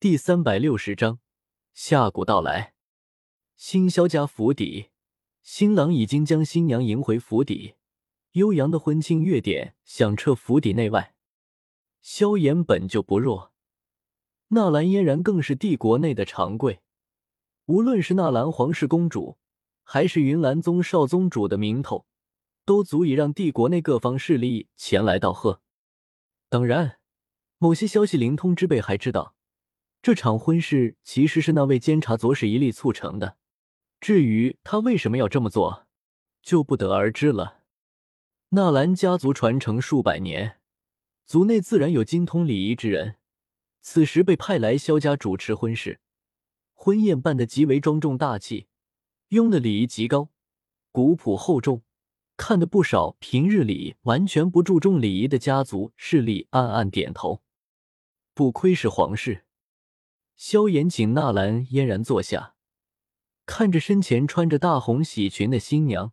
第三百六十章下蛊到来。新萧家府邸，新郎已经将新娘迎回府邸，悠扬的婚庆乐典响彻府邸内外。萧炎本就不弱，纳兰嫣然更是帝国内的长贵，无论是纳兰皇室公主，还是云岚宗少宗主的名头，都足以让帝国内各方势力前来道贺。当然，某些消息灵通之辈还知道。这场婚事其实是那位监察左使一力促成的，至于他为什么要这么做，就不得而知了。纳兰家族传承数百年，族内自然有精通礼仪之人，此时被派来萧家主持婚事，婚宴办得极为庄重大气，用的礼仪极高，古朴厚重，看得不少平日里完全不注重礼仪的家族势力暗暗点头，不愧是皇室。萧炎请纳兰嫣然坐下，看着身前穿着大红喜裙的新娘，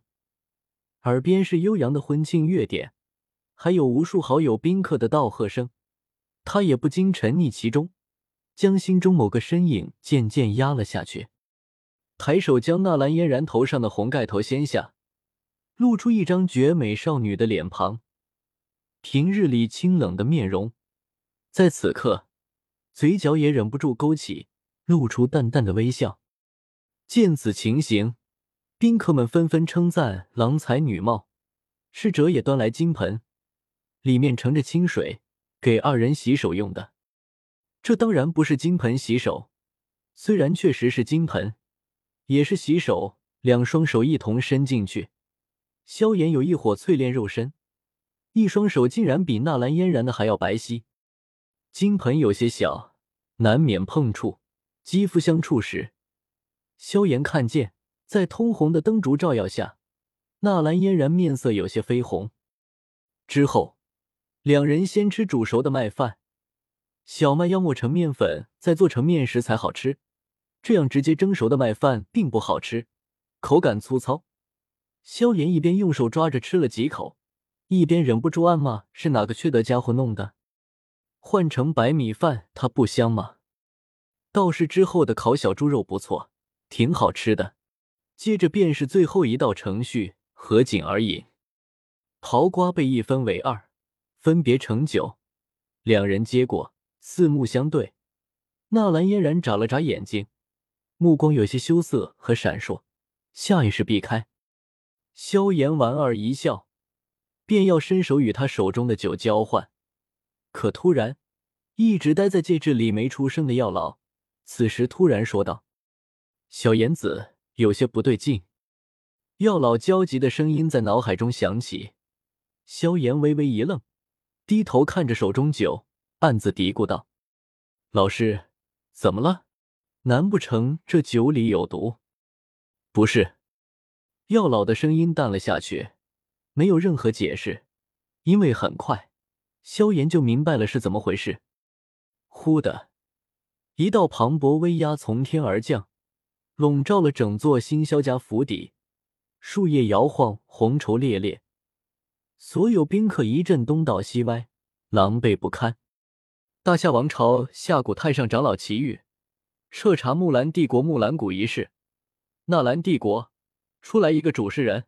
耳边是悠扬的婚庆乐典，还有无数好友宾客的道贺声，他也不禁沉溺其中，将心中某个身影渐渐压了下去，抬手将纳兰嫣然头上的红盖头掀下，露出一张绝美少女的脸庞，平日里清冷的面容，在此刻。嘴角也忍不住勾起，露出淡淡的微笑。见此情形，宾客们纷纷称赞郎才女貌。侍者也端来金盆，里面盛着清水，给二人洗手用的。这当然不是金盆洗手，虽然确实是金盆，也是洗手。两双手一同伸进去，萧炎有一伙淬炼肉身，一双手竟然比纳兰嫣然的还要白皙。金盆有些小，难免碰触，肌肤相触时，萧炎看见，在通红的灯烛照耀下，纳兰嫣然面色有些绯红。之后，两人先吃煮熟的麦饭，小麦要磨成面粉，再做成面食才好吃，这样直接蒸熟的麦饭并不好吃，口感粗糙。萧炎一边用手抓着吃了几口，一边忍不住暗骂：“是哪个缺德家伙弄的？”换成白米饭，它不香吗？倒是之后的烤小猪肉不错，挺好吃的。接着便是最后一道程序——合卺而饮。桃瓜被一分为二，分别盛酒。两人接过，四目相对。纳兰嫣然眨了眨眼睛，目光有些羞涩和闪烁，下意识避开。萧炎莞尔一笑，便要伸手与他手中的酒交换。可突然，一直待在戒指里没出声的药老，此时突然说道：“小言子，有些不对劲。”药老焦急的声音在脑海中响起。萧炎微微一愣，低头看着手中酒，暗自嘀咕道：“老师，怎么了？难不成这酒里有毒？”“不是。”药老的声音淡了下去，没有任何解释，因为很快。萧炎就明白了是怎么回事。忽的一道磅礴威压从天而降，笼罩了整座新萧家府邸。树叶摇晃，红绸猎猎，所有宾客一阵东倒西歪，狼狈不堪。大夏王朝下蛊太上长老祁煜，彻查木兰帝国木兰谷一事。纳兰帝国出来一个主事人。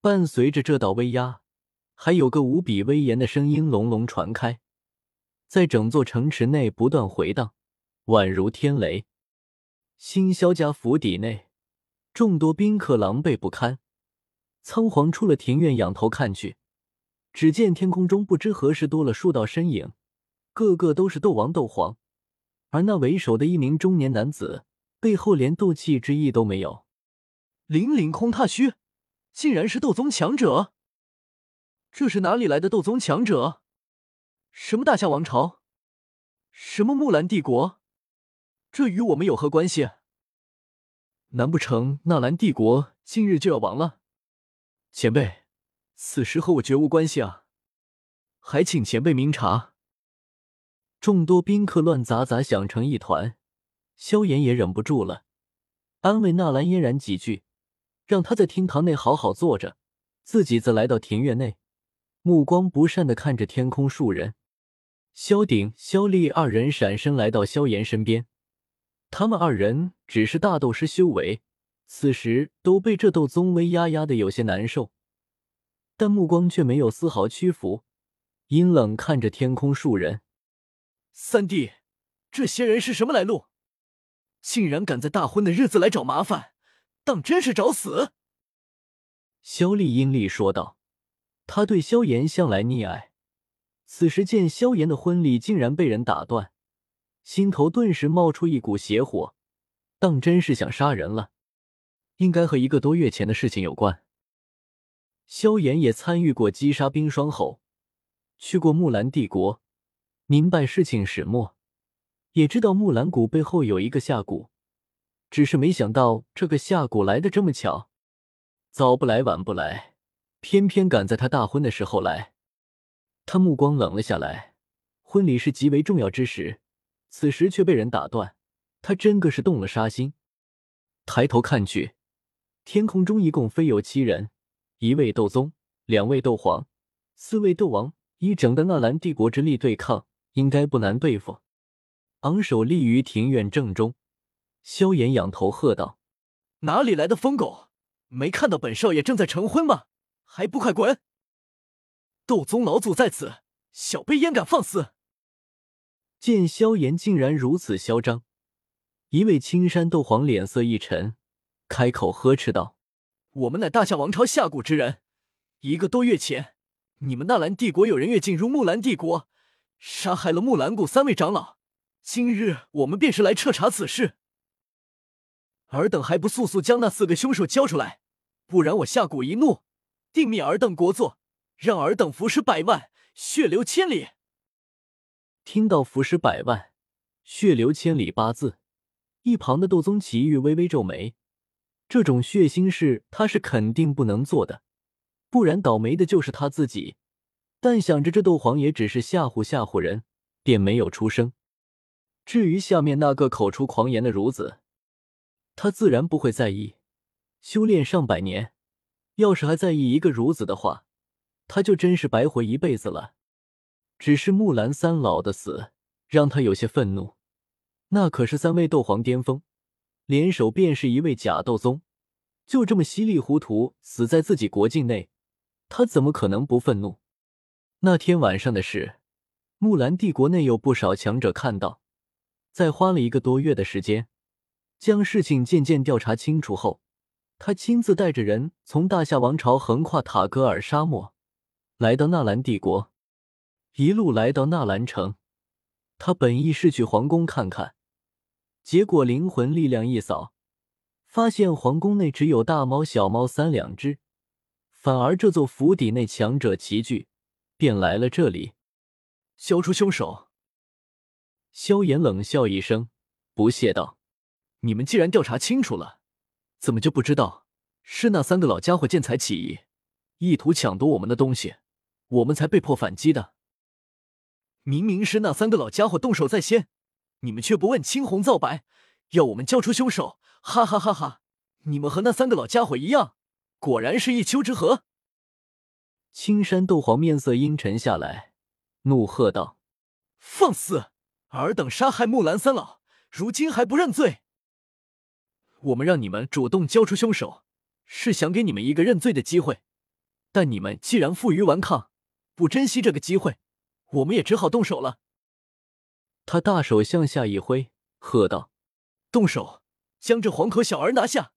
伴随着这道威压。还有个无比威严的声音隆隆传开，在整座城池内不断回荡，宛如天雷。新萧家府邸内，众多宾客狼狈不堪，仓皇出了庭院，仰头看去，只见天空中不知何时多了数道身影，个个都是斗王、斗皇，而那为首的一名中年男子，背后连斗气之意都没有，凛凛空踏虚，竟然是斗宗强者。这是哪里来的斗宗强者？什么大夏王朝？什么木兰帝国？这与我们有何关系？难不成纳兰帝国今日就要亡了？前辈，此事和我绝无关系啊！还请前辈明察。众多宾客乱杂杂响成一团，萧炎也忍不住了，安慰纳兰嫣然几句，让他在厅堂内好好坐着，自己则来到庭院内。目光不善的看着天空，树人萧鼎、萧厉二人闪身来到萧炎身边，他们二人只是大斗师修为，此时都被这斗宗威压压的有些难受，但目光却没有丝毫屈服，阴冷看着天空树人。三弟，这些人是什么来路？竟然敢在大婚的日子来找麻烦，当真是找死！萧厉阴厉说道。他对萧炎向来溺爱，此时见萧炎的婚礼竟然被人打断，心头顿时冒出一股邪火，当真是想杀人了。应该和一个多月前的事情有关。萧炎也参与过击杀冰霜后，去过木兰帝国，明白事情始末，也知道木兰谷背后有一个下蛊，只是没想到这个下蛊来的这么巧，早不来晚不来。偏偏赶在他大婚的时候来，他目光冷了下来。婚礼是极为重要之时，此时却被人打断，他真个是动了杀心。抬头看去，天空中一共飞有七人：一位斗宗，两位斗皇，四位斗王。以整个纳兰帝国之力对抗，应该不难对付。昂首立于庭院正中，萧炎仰头喝道：“哪里来的疯狗？没看到本少爷正在成婚吗？”还不快滚！斗宗老祖在此，小辈焉敢放肆？见萧炎竟然如此嚣张，一位青山斗皇脸色一沉，开口呵斥道：“我们乃大夏王朝下蛊之人，一个多月前，你们纳兰帝国有人越境入木兰帝国，杀害了木兰谷三位长老。今日我们便是来彻查此事。尔等还不速速将那四个凶手交出来，不然我下蛊一怒！”定灭尔等国祚，让尔等服尸百万，血流千里。听到“服尸百万，血流千里”八字，一旁的斗宗祁煜微微皱眉。这种血腥事他是肯定不能做的，不然倒霉的就是他自己。但想着这斗皇也只是吓唬吓唬人，便没有出声。至于下面那个口出狂言的孺子，他自然不会在意。修炼上百年。要是还在意一个孺子的话，他就真是白活一辈子了。只是木兰三老的死让他有些愤怒，那可是三位斗皇巅峰，联手便是一位假斗宗，就这么稀里糊涂死在自己国境内，他怎么可能不愤怒？那天晚上的事，木兰帝国内有不少强者看到，在花了一个多月的时间，将事情渐渐调查清楚后。他亲自带着人从大夏王朝横跨塔戈尔沙漠，来到纳兰帝国，一路来到纳兰城。他本意是去皇宫看看，结果灵魂力量一扫，发现皇宫内只有大猫、小猫三两只，反而这座府邸内强者齐聚，便来了这里。消除凶手！萧炎冷笑一声，不屑道：“你们既然调查清楚了。”怎么就不知道是那三个老家伙见财起意，意图抢夺我们的东西，我们才被迫反击的？明明是那三个老家伙动手在先，你们却不问青红皂白，要我们交出凶手！哈哈哈哈！你们和那三个老家伙一样，果然是一丘之貉。青山斗皇面色阴沉下来，怒喝道：“放肆！尔等杀害木兰三老，如今还不认罪！”我们让你们主动交出凶手，是想给你们一个认罪的机会。但你们既然负隅顽抗，不珍惜这个机会，我们也只好动手了。他大手向下一挥，喝道：“动手，将这黄口小儿拿下！”